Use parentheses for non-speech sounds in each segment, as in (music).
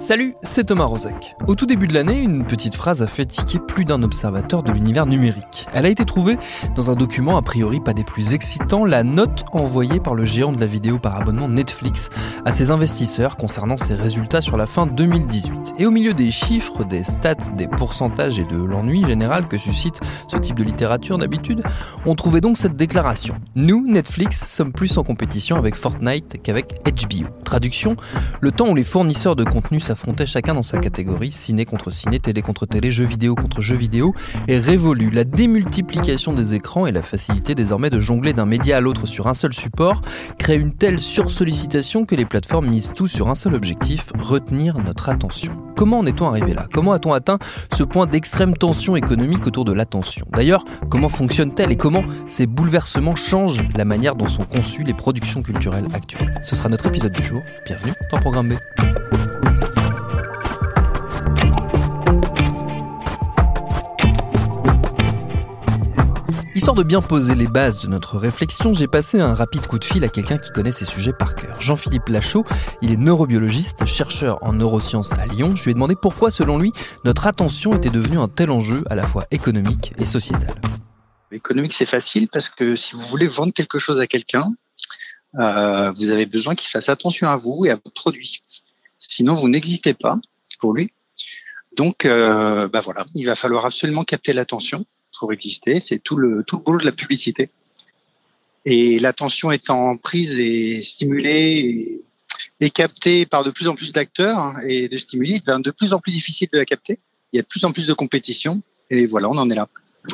Salut, c'est Thomas Rozek. Au tout début de l'année, une petite phrase a fait tiquer plus d'un observateur de l'univers numérique. Elle a été trouvée dans un document a priori pas des plus excitants, la note envoyée par le géant de la vidéo par abonnement Netflix à ses investisseurs concernant ses résultats sur la fin 2018. Et au milieu des chiffres, des stats, des pourcentages et de l'ennui général que suscite ce type de littérature d'habitude, on trouvait donc cette déclaration. Nous, Netflix, sommes plus en compétition avec Fortnite qu'avec HBO. Traduction, le temps où les fournisseurs de contenu s'affrontaient chacun dans sa catégorie, ciné contre ciné, télé contre télé, jeux vidéo contre jeux vidéo, est révolue. La démultiplication des écrans et la facilité désormais de jongler d'un média à l'autre sur un seul support créent une telle sursollicitation que les plateformes misent tout sur un seul objectif, retenir notre attention. Comment en est-on arrivé là? Comment a-t-on atteint ce point d'extrême tension économique autour de l'attention? D'ailleurs, comment fonctionne-t-elle et comment ces bouleversements changent la manière dont sont conçues les productions culturelles actuelles? Ce sera notre épisode du jour. Bienvenue dans Programme B. bien poser les bases de notre réflexion, j'ai passé un rapide coup de fil à quelqu'un qui connaît ces sujets par cœur. Jean-Philippe Lachaud, il est neurobiologiste, chercheur en neurosciences à Lyon. Je lui ai demandé pourquoi, selon lui, notre attention était devenue un tel enjeu à la fois économique et sociétal. Économique, c'est facile parce que si vous voulez vendre quelque chose à quelqu'un, euh, vous avez besoin qu'il fasse attention à vous et à votre produit. Sinon, vous n'existez pas pour lui. Donc, euh, bah voilà, il va falloir absolument capter l'attention pour exister. C'est tout le tout le boulot de la publicité. Et l'attention étant prise et stimulée et, captée par de plus en plus d'acteurs hein, et de stimuli, il devient de plus en plus difficile de la capter. Il y a de plus en plus de compétition. Et voilà, on en est là.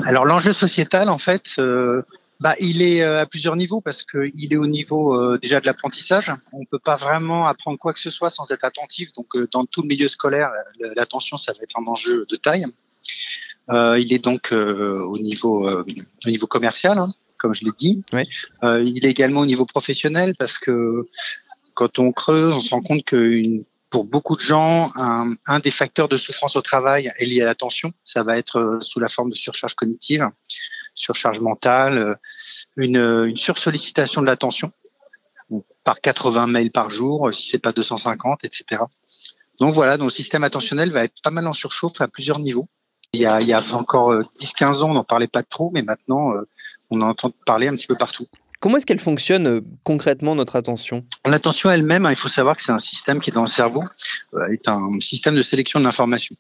Alors l'enjeu sociétal, en fait, euh, bah, il est euh, à plusieurs niveaux parce qu'il est au niveau euh, déjà de l'apprentissage. On peut pas vraiment apprendre quoi que ce soit sans être attentif. Donc, dans tout le milieu scolaire, l'attention, ça va être un enjeu de taille. Euh, il est donc au niveau au niveau commercial, hein, comme je l'ai dit. Oui. il est également au niveau professionnel parce que quand on creuse, on se rend compte que pour beaucoup de gens, un, un, des facteurs de souffrance au travail est lié à l'attention. Ça va être sous la forme de surcharge cognitive surcharge mentale, une, une sursollicitation de l'attention par 80 mails par jour, si c'est pas 250, etc. Donc voilà, nos système attentionnel va être pas mal en surchauffe à plusieurs niveaux. Il y a, il y a encore 10-15 ans, on n'en parlait pas trop, mais maintenant, on en entend parler un petit peu partout. Comment est-ce qu'elle fonctionne concrètement, notre attention? L'attention elle-même, il faut savoir que c'est un système qui est dans le cerveau, est un système de sélection de l'information.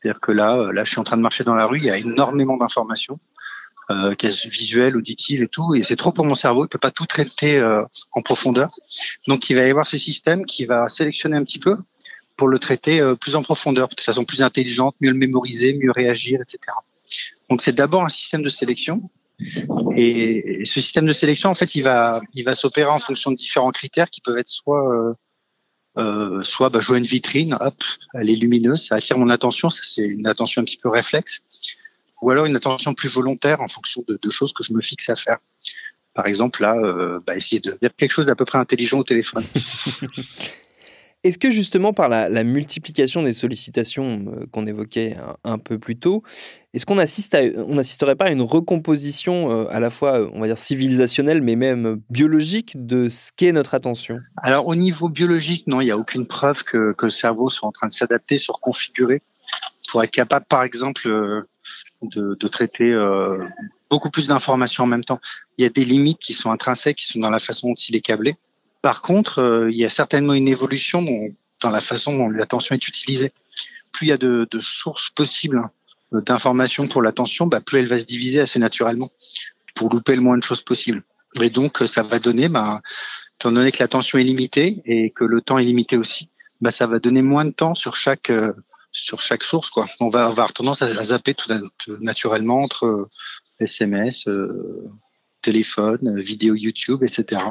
C'est-à-dire que là, là, je suis en train de marcher dans la rue, il y a énormément d'informations euh, visuelle, auditive et tout, et c'est trop pour mon cerveau, il peut pas tout traiter euh, en profondeur. Donc il va y avoir ce système qui va sélectionner un petit peu pour le traiter euh, plus en profondeur, de façon plus intelligente, mieux le mémoriser, mieux réagir, etc. Donc c'est d'abord un système de sélection. Et ce système de sélection, en fait, il va, il va s'opérer en fonction de différents critères qui peuvent être soit, euh, soit bah, une vitrine, hop, elle est lumineuse, ça attire mon attention, ça c'est une attention un petit peu réflexe ou alors une attention plus volontaire en fonction de, de choses que je me fixe à faire. Par exemple, là, euh, bah, essayer de dire quelque chose d'à peu près intelligent au téléphone. (laughs) Est-ce que justement par la, multiplication des sollicitations euh, qu'on évoquait un, peu plus tôt, est-ce qu'on assiste n'assisterait pas à une recomposition euh, à la fois, on va dire civilisationnelle, mais même biologique de ce qu'est notre attention? Alors au niveau biologique, non, il n'y a aucune preuve que, que le cerveau soit en train de s'adapter, se reconfigurer pour être capable, par exemple, euh, de, de traiter euh, beaucoup plus d'informations en même temps. Il y a des limites qui sont intrinsèques, qui sont dans la façon dont il est câblé. Par contre, euh, il y a certainement une évolution dans, la façon dont l'attention est utilisée. Plus il y a de, sources possibles euh, d'informations pour l'attention, bah, plus elle va se diviser assez naturellement pour louper le moins de choses possible. Et donc, ça va donner, bah, étant donné que l'attention est limitée et que le temps est limité aussi, bah, ça va donner moins de temps sur chaque euh, source. On va avoir tendance à, zapper tout naturellement entre SMS, euh, téléphone, vidéo YouTube, etc.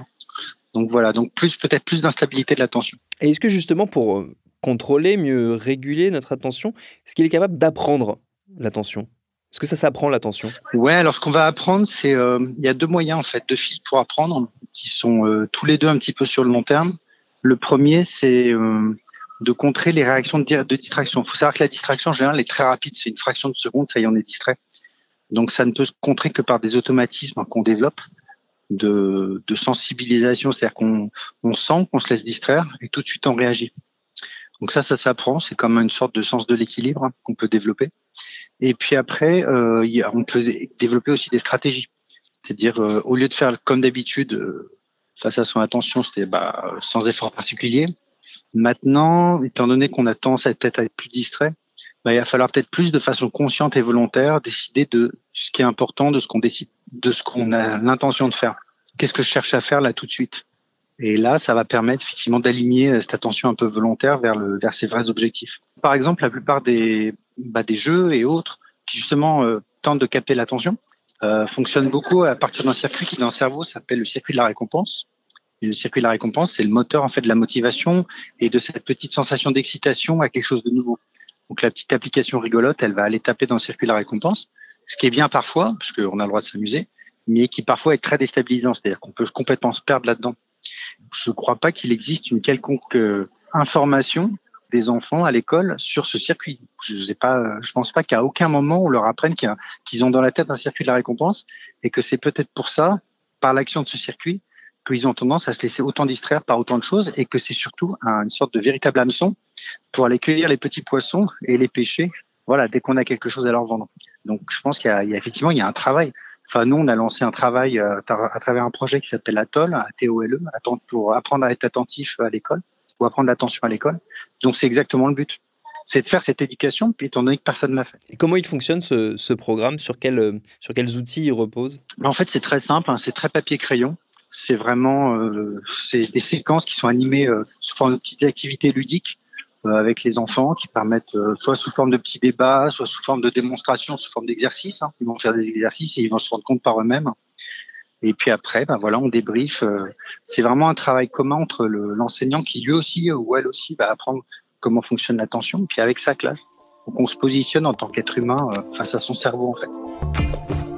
Donc voilà, donc plus peut-être plus d'instabilité de l'attention. Et est-ce que justement pour contrôler, mieux réguler notre attention, est-ce qu'il est capable d'apprendre l'attention? Est-ce que ça s'apprend l'attention? Ouais, alors ce qu'on va apprendre, c'est il y a deux moyens en fait, deux fils pour apprendre, qui sont tous les deux un petit peu sur le long terme. Le premier, c'est de contrer les réactions de, de distraction. Il faut savoir que la distraction, en général, est très rapide. C'est une fraction de seconde, ça y est, on est distrait. Donc, ça ne peut se contrer que par des automatismes qu'on développe de, de sensibilisation. C'est-à-dire qu'on on sent qu'on se laisse distraire et tout de suite on réagit. Donc ça, ça s'apprend. C'est comme une sorte de sens de l'équilibre hein, qu'on peut développer. Et puis après, euh, on peut développer aussi des stratégies. C'est-à-dire, euh, au lieu de faire comme d'habitude, euh, face à son attention, c'était bah, sans effort particulier, Maintenant, étant donné qu'on a tendance à être, plus distrait, bah, il va falloir peut-être plus de façon consciente et volontaire décider de ce qui est important, de ce qu'on décide, de ce qu'on a l'intention de faire. Qu'est-ce que je cherche à faire là tout de suite? Et là, ça va permettre effectivement d'aligner euh, cette attention un peu volontaire vers le vers ses vrais objectifs. Par exemple, la plupart des bah, des jeux et autres qui justement euh, tentent de capter l'attention euh, fonctionnent beaucoup à partir d'un circuit qui dans le cerveau s'appelle le circuit de la récompense le circuit de la récompense, c'est le moteur en fait de la motivation et de cette petite sensation d'excitation à quelque chose de nouveau. Donc la petite application rigolote, elle va aller taper dans le circuit de la récompense, ce qui est bien parfois, parce qu'on a le droit de s'amuser, mais qui parfois est très déstabilisant, c'est-à-dire qu'on peut complètement se perdre là-dedans. Je ne crois pas qu'il existe une quelconque euh, information des enfants à l'école sur ce circuit. Je ne pas, je pense pas qu'à aucun moment on leur apprenne qu'ils ont dans la tête un circuit de la récompense et que c'est peut-être pour ça, par l'action de ce circuit, qu'ils ont tendance à se laisser autant distraire par autant de choses et que c'est surtout une sorte de véritable hameçon pour aller cueillir les petits poissons et les pêcher. Voilà, dès qu'on a quelque chose à leur vendre. Donc, je pense qu'il y, a effectivement il y a un travail. Enfin, nous, on a lancé un travail euh, à travers un projet qui s'appelle Atoll, A-T-O-L-E, pour apprendre à être attentif à l'école ou apprendre l'attention à l'école. Donc, c'est exactement le but c'est de faire cette éducation, puis étant donné que personne ne l'a fait. Et comment il fonctionne ce, programme? Sur, quel, sur quels outils il repose? En fait, c'est très simple, hein. c'est très papier-crayon c'est vraiment euh, des séquences qui sont animées euh, sous forme de petites activités ludiques euh, avec les enfants qui permettent soit sous forme de petits débats, soit sous forme de démonstrations, sous forme d'exercices. Hein. Ils vont faire des exercices et ils vont se rendre compte par eux-mêmes. Et puis après, ben voilà, on débrief. c'est vraiment un travail commun entre l'enseignant qui lui aussi ou elle aussi va apprendre comment fonctionne l'attention, puis avec sa classe. Donc on se positionne en tant qu'être humain face à son cerveau en fait.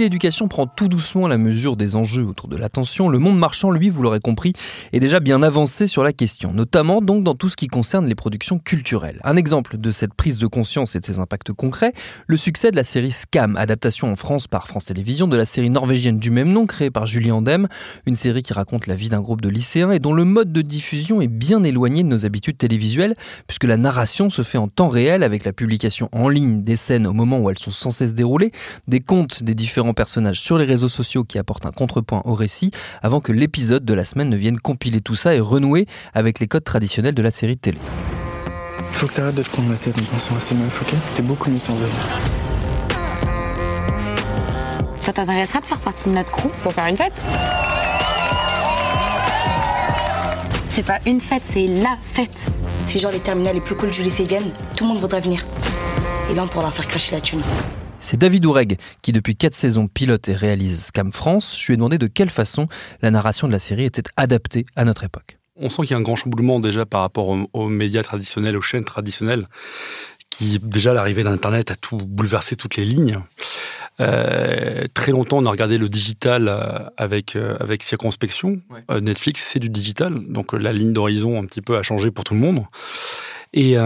L'éducation prend tout doucement la mesure des enjeux autour de l'attention, le monde marchand, lui, vous l'aurez compris, est déjà bien avancé sur la question, notamment donc dans tout ce qui concerne les productions culturelles. Un exemple de cette prise de conscience et de ses impacts concrets, le succès de la série Scam, adaptation en France par France Télévisions de la série norvégienne du même nom créée par Julie Andem, une série qui raconte la vie d'un groupe de lycéens et dont le mode de diffusion est bien éloigné de nos habitudes télévisuelles, puisque la narration se fait en temps réel avec la publication en ligne des scènes au moment où elles sont censées se dérouler, des comptes des différents personnages sur les réseaux sociaux qui apportent un contrepoint au récit avant que l'épisode de la semaine ne vienne compiler tout ça et renouer avec les codes traditionnels de la série de télé. Faut que t'arrêtes de te prendre la tête en pensant à ces meufs, ok T'es beaucoup mieux sans eux. Ça t'intéresserait de faire partie de notre crew pour faire une fête? C'est pas une fête, c'est LA fête. Si genre les terminales les plus cool du lycée viennent, tout le monde voudrait venir. Et là, on pourra leur faire cracher la thune. C'est David Oureg qui, depuis quatre saisons, pilote et réalise Scam France. Je lui ai demandé de quelle façon la narration de la série était adaptée à notre époque. On sent qu'il y a un grand chamboulement déjà par rapport aux, médias traditionnels, aux chaînes traditionnelles, qui, déjà, l'arrivée d'Internet a tout bouleversé toutes les lignes. Euh, très longtemps, on a regardé le digital euh, avec, euh, avec circonspection. Netflix, c'est du digital, donc la ligne d'horizon un petit peu a changé pour tout le monde. Et,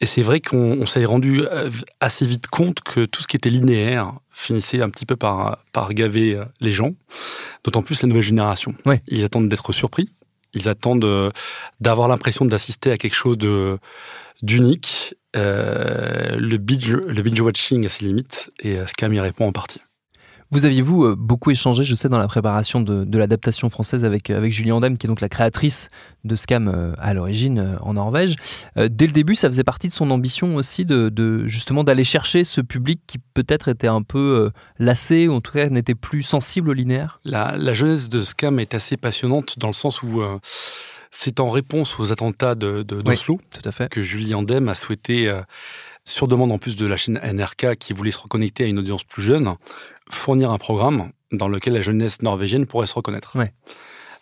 et c'est vrai qu'on s'est rendu euh, assez vite compte que tout ce qui était linéaire finissait un petit peu par, par gaver euh, les gens, d'autant plus la nouvelle génération. Ils attendent d'être surpris, ils attendent euh, d'avoir l'impression d'assister à quelque chose de d'unique. le binge, le binge watching a ses limites et Scam y répond en partie. Vous aviez, vous, euh, beaucoup échangé, je sais, dans la préparation de, l'adaptation française avec, euh, avec Julie Andem, qui est donc la créatrice de Scam euh, à l'origine en Norvège. Dès le début, ça faisait partie de son ambition aussi de, justement d'aller chercher ce public qui peut-être était un peu lassé, ou en tout cas n'était plus sensible au linéaire? La, la jeunesse de Scam est assez passionnante dans le sens où c'est en réponse aux attentats de, d'Oslo tout à fait. que Julie Andem a souhaité sur demande en plus de la chaîne NRK qui voulait se reconnecter à une audience plus jeune, fournir un programme dans lequel la jeunesse norvégienne pourrait se reconnaître. Ouais.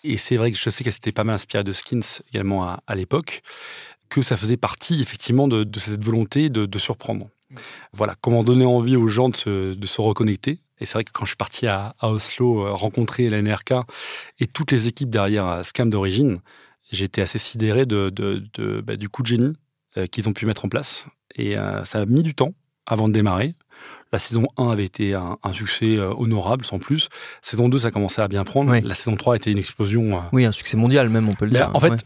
Et c'est vrai que je sais qu'elle s'était pas mal inspirée de Skins également à, à l'époque, que ça faisait partie effectivement de, de cette volonté de, de, surprendre. Voilà, comment donner envie aux gens de se, de se reconnecter. Et c'est vrai que quand je suis parti à, à Oslo euh, rencontrer la NRK et toutes les équipes derrière euh, Scam d'origine, j'étais assez sidéré de, de, de bah, du coup de génie euh, qu'ils ont pu mettre en place. Et euh, ça a mis du temps avant de démarrer. La saison 1 avait été un, un succès euh, honorable, sans plus. Saison 2, ça commençait à bien prendre. Oui. La saison 3 était une explosion. euh, Oui, un succès mondial même, on peut le mais dire. en fait, Ouais.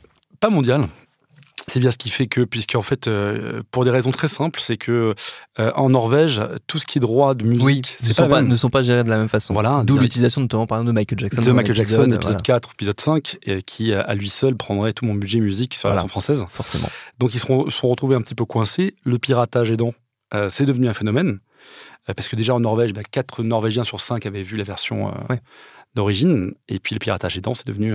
pas mondial. C'est bien ce qui fait que, puisqu'en fait, euh, pour des raisons très simples, c'est que euh, en Norvège, tout ce qui est droit de musique, oui, ne sont, pas, même. ne sont pas gérés de la même façon. Voilà, D'où l'utilisation notamment par exemple de Michael Jackson. de Michael Jackson, l'épisode, épisode voilà, 4, épisode 5, euh, qui euh, à lui seul prendrait tout mon budget musique sur la version française. forcément. Donc ils se sont, retrouvés un petit peu coincés. Le piratage aidant, euh, c'est devenu un phénomène. Parce que déjà en Norvège, bah, 4 Norvégiens sur 5 avaient vu la version Ouais. d'origine. Et puis le piratage aidant, c'est devenu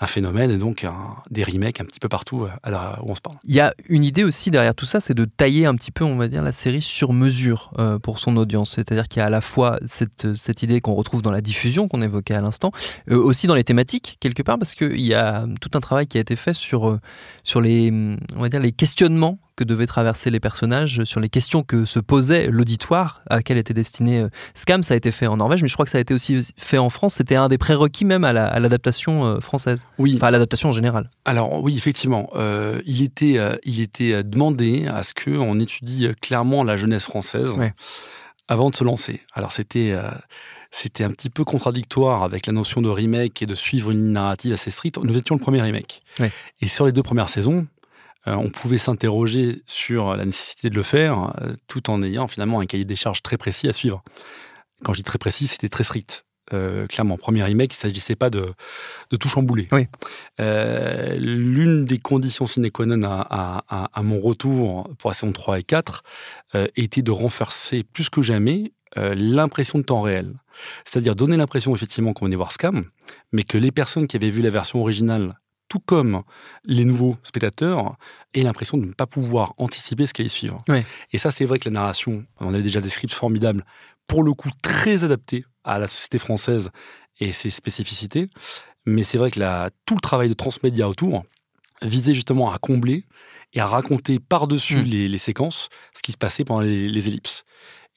un, phénomène et donc un- des remakes un petit peu partout euh, à où on se parle. Il y a une idée aussi derrière tout ça, c'est de tailler un petit peu, on va dire, la série sur mesure euh, pour son audience. C'est-à-dire qu'il y a à la fois cette, idée qu'on retrouve dans la diffusion qu'on évoquait à l'instant, euh, aussi dans les thématiques quelque part, parce qu'il y a tout un travail qui a été fait sur, sur les, on va dire, les questionnements que devaient traverser les personnages, sur les questions que se posait l'auditoire à laquelle était destiné euh, Scam. Ça a été fait en Norvège, mais je crois que ça a été aussi fait en France. C'était un des prérequis même à la- à l'adaptation euh, française, Oui, enfin à l'adaptation en général. Alors oui, effectivement, euh, il était, euh, il était demandé à ce que on étudie clairement la jeunesse française Ouais. avant de se lancer. Alors c'était, euh, c'était un petit peu contradictoire avec la notion de remake et de suivre une narrative assez stricte. Nous étions le premier remake, Ouais. et sur les deux premières saisons, on pouvait s'interroger sur la nécessité de le faire, euh, tout en ayant finalement un cahier des charges très précis à suivre. Quand je dis très précis, c'était très strict. Euh, clairement, premier remake, il ne s'agissait pas de, de tout chambouler. Oui. Euh, L'une des conditions sine qua non à, à- à- à mon retour pour la saison 3 et 4 euh, était de renforcer plus que jamais euh, l'impression de temps réel. C'est-à-dire donner l'impression effectivement qu'on venait voir Scam, mais que les personnes qui avaient vu la version originale, tout comme les nouveaux spectateurs, aient l'impression de ne pas pouvoir anticiper ce qui allait suivre. Ouais. Et ça, c'est vrai que la narration, on avait déjà des scripts formidables, pour le coup très adaptés à la société française et ses spécificités. Mais c'est vrai que la, tout le travail de transmédia autour visait justement à combler et à raconter par-dessus Mm. les, les séquences ce qui se passait pendant les, les ellipses.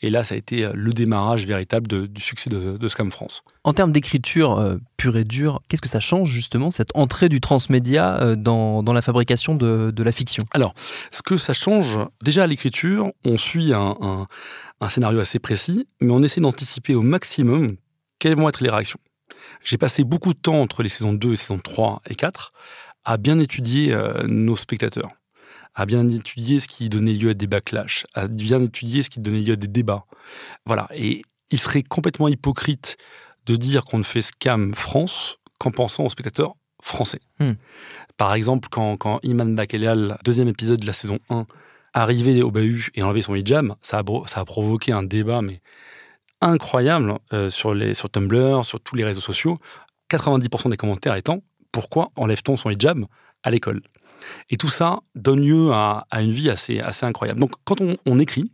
Et là, ça a été le démarrage véritable de- du succès de, de Scam France. En termes d'écriture euh, pure et dure, qu'est-ce que ça change justement, cette entrée du transmédia euh, dans, dans la fabrication de, de la fiction? Ce que ça change, déjà à l'écriture, on suit un, un- un scénario assez précis, mais on essaie d'anticiper au maximum quelles vont être les réactions. J'ai passé beaucoup de temps entre les saisons 2 et saisons 3 et 4 à bien étudier euh, nos spectateurs, à bien étudier ce qui donnait lieu à des backlash, à bien étudier ce qui donnait lieu à des débats. Voilà. Et il serait complètement hypocrite de dire qu'on ne fait Scam France qu'en pensant aux spectateurs français. Hmm. Par exemple, quand, quand Iman Bakelial, deuxième épisode de la saison 1, arrivait au bahut et enlevait son hijab, ça a, bro- ça a provoqué un débat mais incroyable euh, sur, les, sur Tumblr, sur tous les réseaux sociaux. 90% des commentaires étant pourquoi enlève-t-on son hijab à l'école? Et tout ça donne lieu à, à une vie assez, assez incroyable. Donc quand on, on écrit,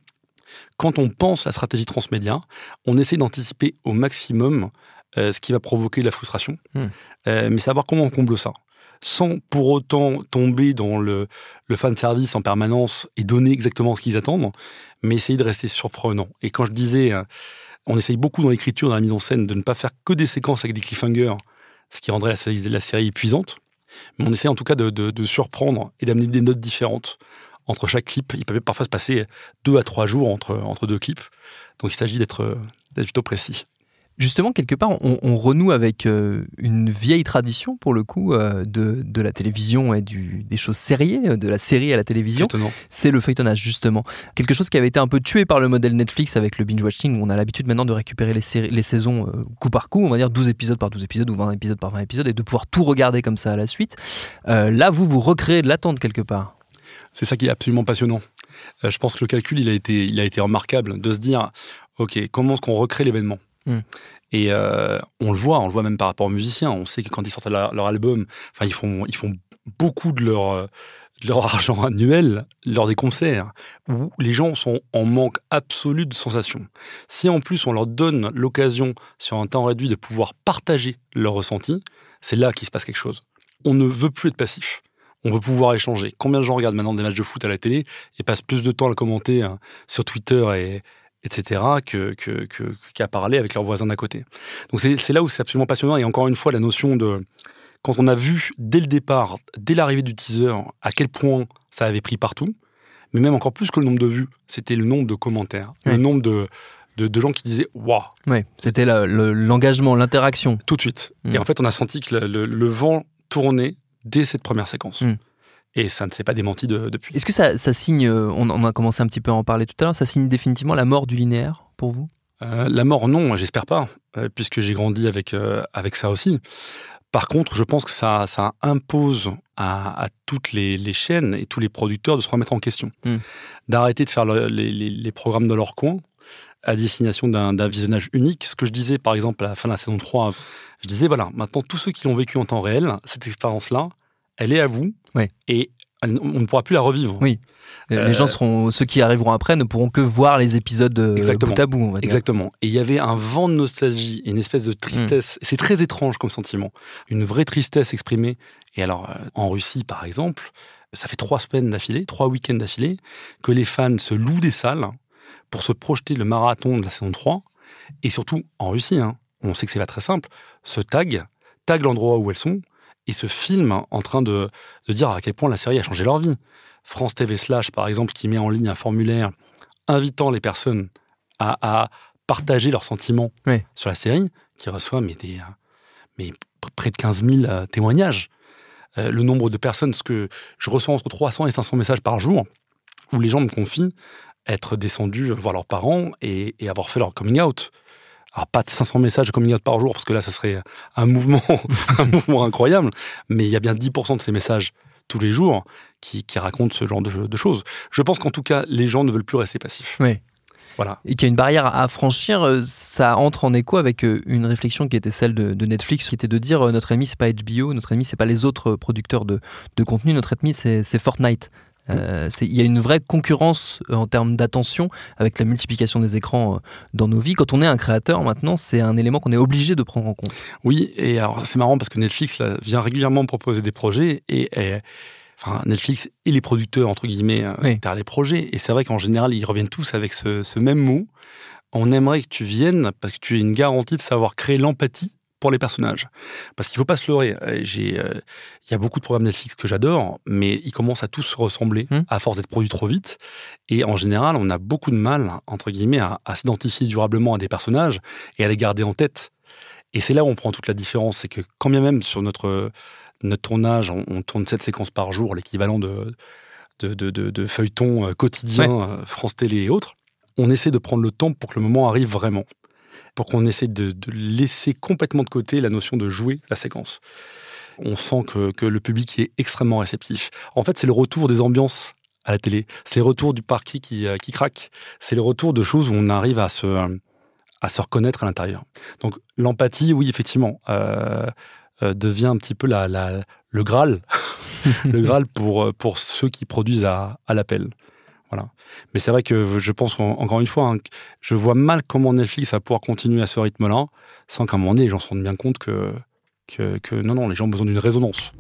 quand on pense la stratégie transmédia, on essaie d'anticiper au maximum euh, ce qui va provoquer la frustration, Hmm. Euh, mais savoir comment on comble ça sans pour autant tomber dans le, le fan service en permanence et donner exactement ce qu'ils attendent, mais essayer de rester surprenant. Et quand je disais, euh, on essaye beaucoup dans l'écriture, dans la mise en scène, de ne pas faire que des séquences avec des cliffhangers, ce qui rendrait la série, la série épuisante, mais on essaie en tout cas de, surprendre et d'amener des notes différentes entre chaque clip. Il peut parfois se passer deux à trois jours entre, entre deux clips, donc il s'agit d'être d'être plutôt précis. Justement, quelque part, on, on renoue avec euh, une vieille tradition, pour le coup, euh, de, de la télévision et du, des choses sériées, euh, de la série à la télévision. C'est le feuilletonnage, justement. Quelque chose qui avait été un peu tué par le modèle Netflix avec le binge-watching, où on a l'habitude maintenant de récupérer les, séries, les saisons euh, coup par coup, on va dire 12 épisodes par 12 épisodes ou 20 épisodes par 20 épisodes, et de pouvoir tout regarder comme ça à la suite. Là, vous, vous recréez de l'attente quelque part. C'est ça qui est absolument passionnant. Je pense que le calcul, il a été, il a été remarquable de se dire, OK, comment est-ce qu'on recrée l'événement? Mm. Et euh, on le voit, on le voit même par rapport aux musiciens. On sait que quand ils sortent leur, album, enfin, ils font, ils font beaucoup de leur, euh, leur (laughs) argent annuel lors des concerts, où les gens sont en manque absolu de sensations. Si en plus on leur donne l'occasion, sur un temps réduit, de pouvoir partager leurs ressentis, c'est là qu'il se passe quelque chose. On ne veut plus être passif. On veut pouvoir échanger. Combien de gens regardent maintenant des matchs de foot à la télé et passent plus de temps à le commenter hein, sur Twitter et, etc., qu'à que, que, parler avec leurs voisins d'à côté. Donc c'est là où c'est absolument passionnant. Et encore une fois, la notion de... Quand on a vu dès le départ, dès l'arrivée du teaser, à quel point ça avait pris partout, mais même encore plus que le nombre de vues, c'était le nombre de commentaires, le nombre de, de, gens qui disaient Waouh Ouais, c'était l'engagement, l'interaction. Tout de suite. Mm. Et en fait, on a senti que le, vent tournait dès cette première séquence. Mm. Et ça ne s'est pas démenti depuis. Est-ce que ça, signe, euh, on, a commencé un petit peu à en parler tout à l'heure, ça signe définitivement la mort du linéaire pour vous? Euh, La mort, non, j'espère pas, euh, puisque j'ai grandi avec, avec ça aussi. Par contre, je pense que ça, ça impose à, toutes les, chaînes et tous les producteurs de se remettre en question, mm. d'arrêter de faire les, les, programmes dans leur coin à destination d'un visionnage unique. Ce que je disais, par exemple, à la fin de la saison 3, je disais, voilà, maintenant, tous ceux qui l'ont vécu en temps réel, cette expérience-là, elle est à vous. Et on ne pourra plus la revivre. Oui. Euh, les gens seront, ceux qui arriveront après ne pourront que voir les épisodes de bout à bout, on va dire. Exactement. Et il y avait un vent de nostalgie et une espèce de tristesse. Mm. C'est très étrange comme sentiment. Une vraie tristesse exprimée. Et alors, euh, en Russie, par exemple, ça fait trois semaines d'affilée, trois week-ends d'affilée, que les fans se louent des salles pour se projeter le marathon de la saison 3. Et surtout, en Russie, hein, on sait que c'est pas très simple, se tag, tag l'endroit où elles sont, et se filment en train de, dire à quel point la série a changé leur vie. France TV Slash, par exemple, qui met en ligne un formulaire invitant les personnes à, partager leurs sentiments sur la série, qui reçoit mais, des, mais près de 15 000 euh, témoignages. Euh, le nombre de personnes, ce que je reçois entre 300 et 500 messages par jour, où les gens me confient être descendus voir leurs parents et, avoir fait leur coming out. Alors pas de 500 messages out par jour, parce que là, ça serait un mouvement, (laughs) un mouvement incroyable, mais il y a bien 10% de ces messages tous les jours qui, racontent ce genre de, choses. Je pense qu'en tout cas, les gens ne veulent plus rester passifs. Oui. Voilà. Et qu'il y a une barrière à franchir, euh, ça entre en écho avec euh, une réflexion qui était celle de, Netflix, qui était de dire euh, notre ennemi c'est pas HBO, notre ennemi c'est pas les autres producteurs de, de contenu, notre ennemi c'est Fortnite. Euh, il y a une vraie concurrence euh, en termes d'attention avec la multiplication des écrans euh, dans nos vies. Quand on est un créateur maintenant, c'est un élément qu'on est obligé de prendre en compte. Oui, et alors c'est marrant parce que Netflix vient régulièrement proposer des projets et, enfin, Netflix et les producteurs, entre guillemets, oui. les projets. Et c'est vrai qu'en général, ils reviennent tous avec ce, ce même mot. On aimerait que tu viennes parce que tu es une garantie de savoir créer l'empathie pour les personnages. Parce qu'il ne faut pas se leurrer. Euh, euh, il y a beaucoup de programmes Netflix que j'adore, mais ils commencent à tous se ressembler hmm. à force d'être produits trop vite. Et en général, on a beaucoup de mal, entre guillemets, à, s'identifier durablement à des personnages et à les garder en tête. Et c'est là où on prend toute la différence. C'est que quand bien même sur notre, notre tournage, on, tourne cette séquences par jour, l'équivalent de, de, de, de, feuilletons euh, quotidiens, France Télé et autres, on essaie de prendre le temps pour que le moment arrive vraiment pour qu'on essaie de, laisser complètement de côté la notion de jouer la séquence. On sent que, le public est extrêmement réceptif. En fait, c'est le retour des ambiances à la télé. C'est le retour du parquet qui, euh, craque. C'est le retour de choses où on arrive à se, reconnaître à l'intérieur. Donc l'empathie, oui, effectivement, euh, euh, devient un petit peu le Graal, (laughs) le Graal pour, pour ceux qui produisent à, à l'appel. Voilà. Mais c'est vrai que je pense, encore une fois, hein, je vois mal comment Netflix va pouvoir continuer à ce rythme-là, sans qu'à un moment donné, les gens se rendent bien compte que, non, non, les gens ont besoin d'une résonance.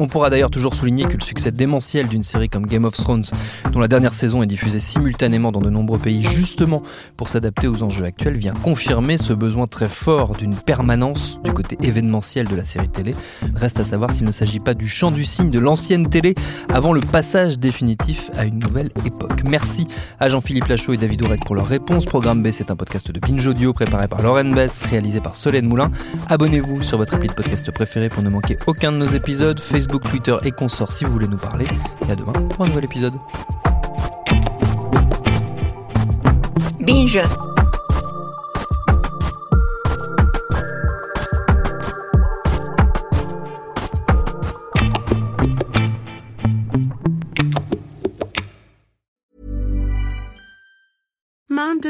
On pourra d'ailleurs toujours souligner que le succès démentiel d'une série comme Game of Thrones, dont la dernière saison est diffusée simultanément dans de nombreux pays justement pour s'adapter aux enjeux actuels, vient confirmer ce besoin très fort d'une permanence du côté événementiel de la série télé. Reste à savoir s'il ne s'agit pas du chant du cygne de l'ancienne télé avant le passage définitif à une nouvelle époque. Merci à Jean-Philippe Lachaud et David Ourec pour leurs réponses. Programme B, c'est un podcast de Binge Audio préparé par Lauren Bess, réalisé par Solène Moulin. Abonnez-vous sur votre appli de podcast préféré pour ne manquer aucun de nos épisodes. Facebook Facebook, Twitter et consorts si vous voulez nous parler. Et à demain pour un nouvel épisode. Binge.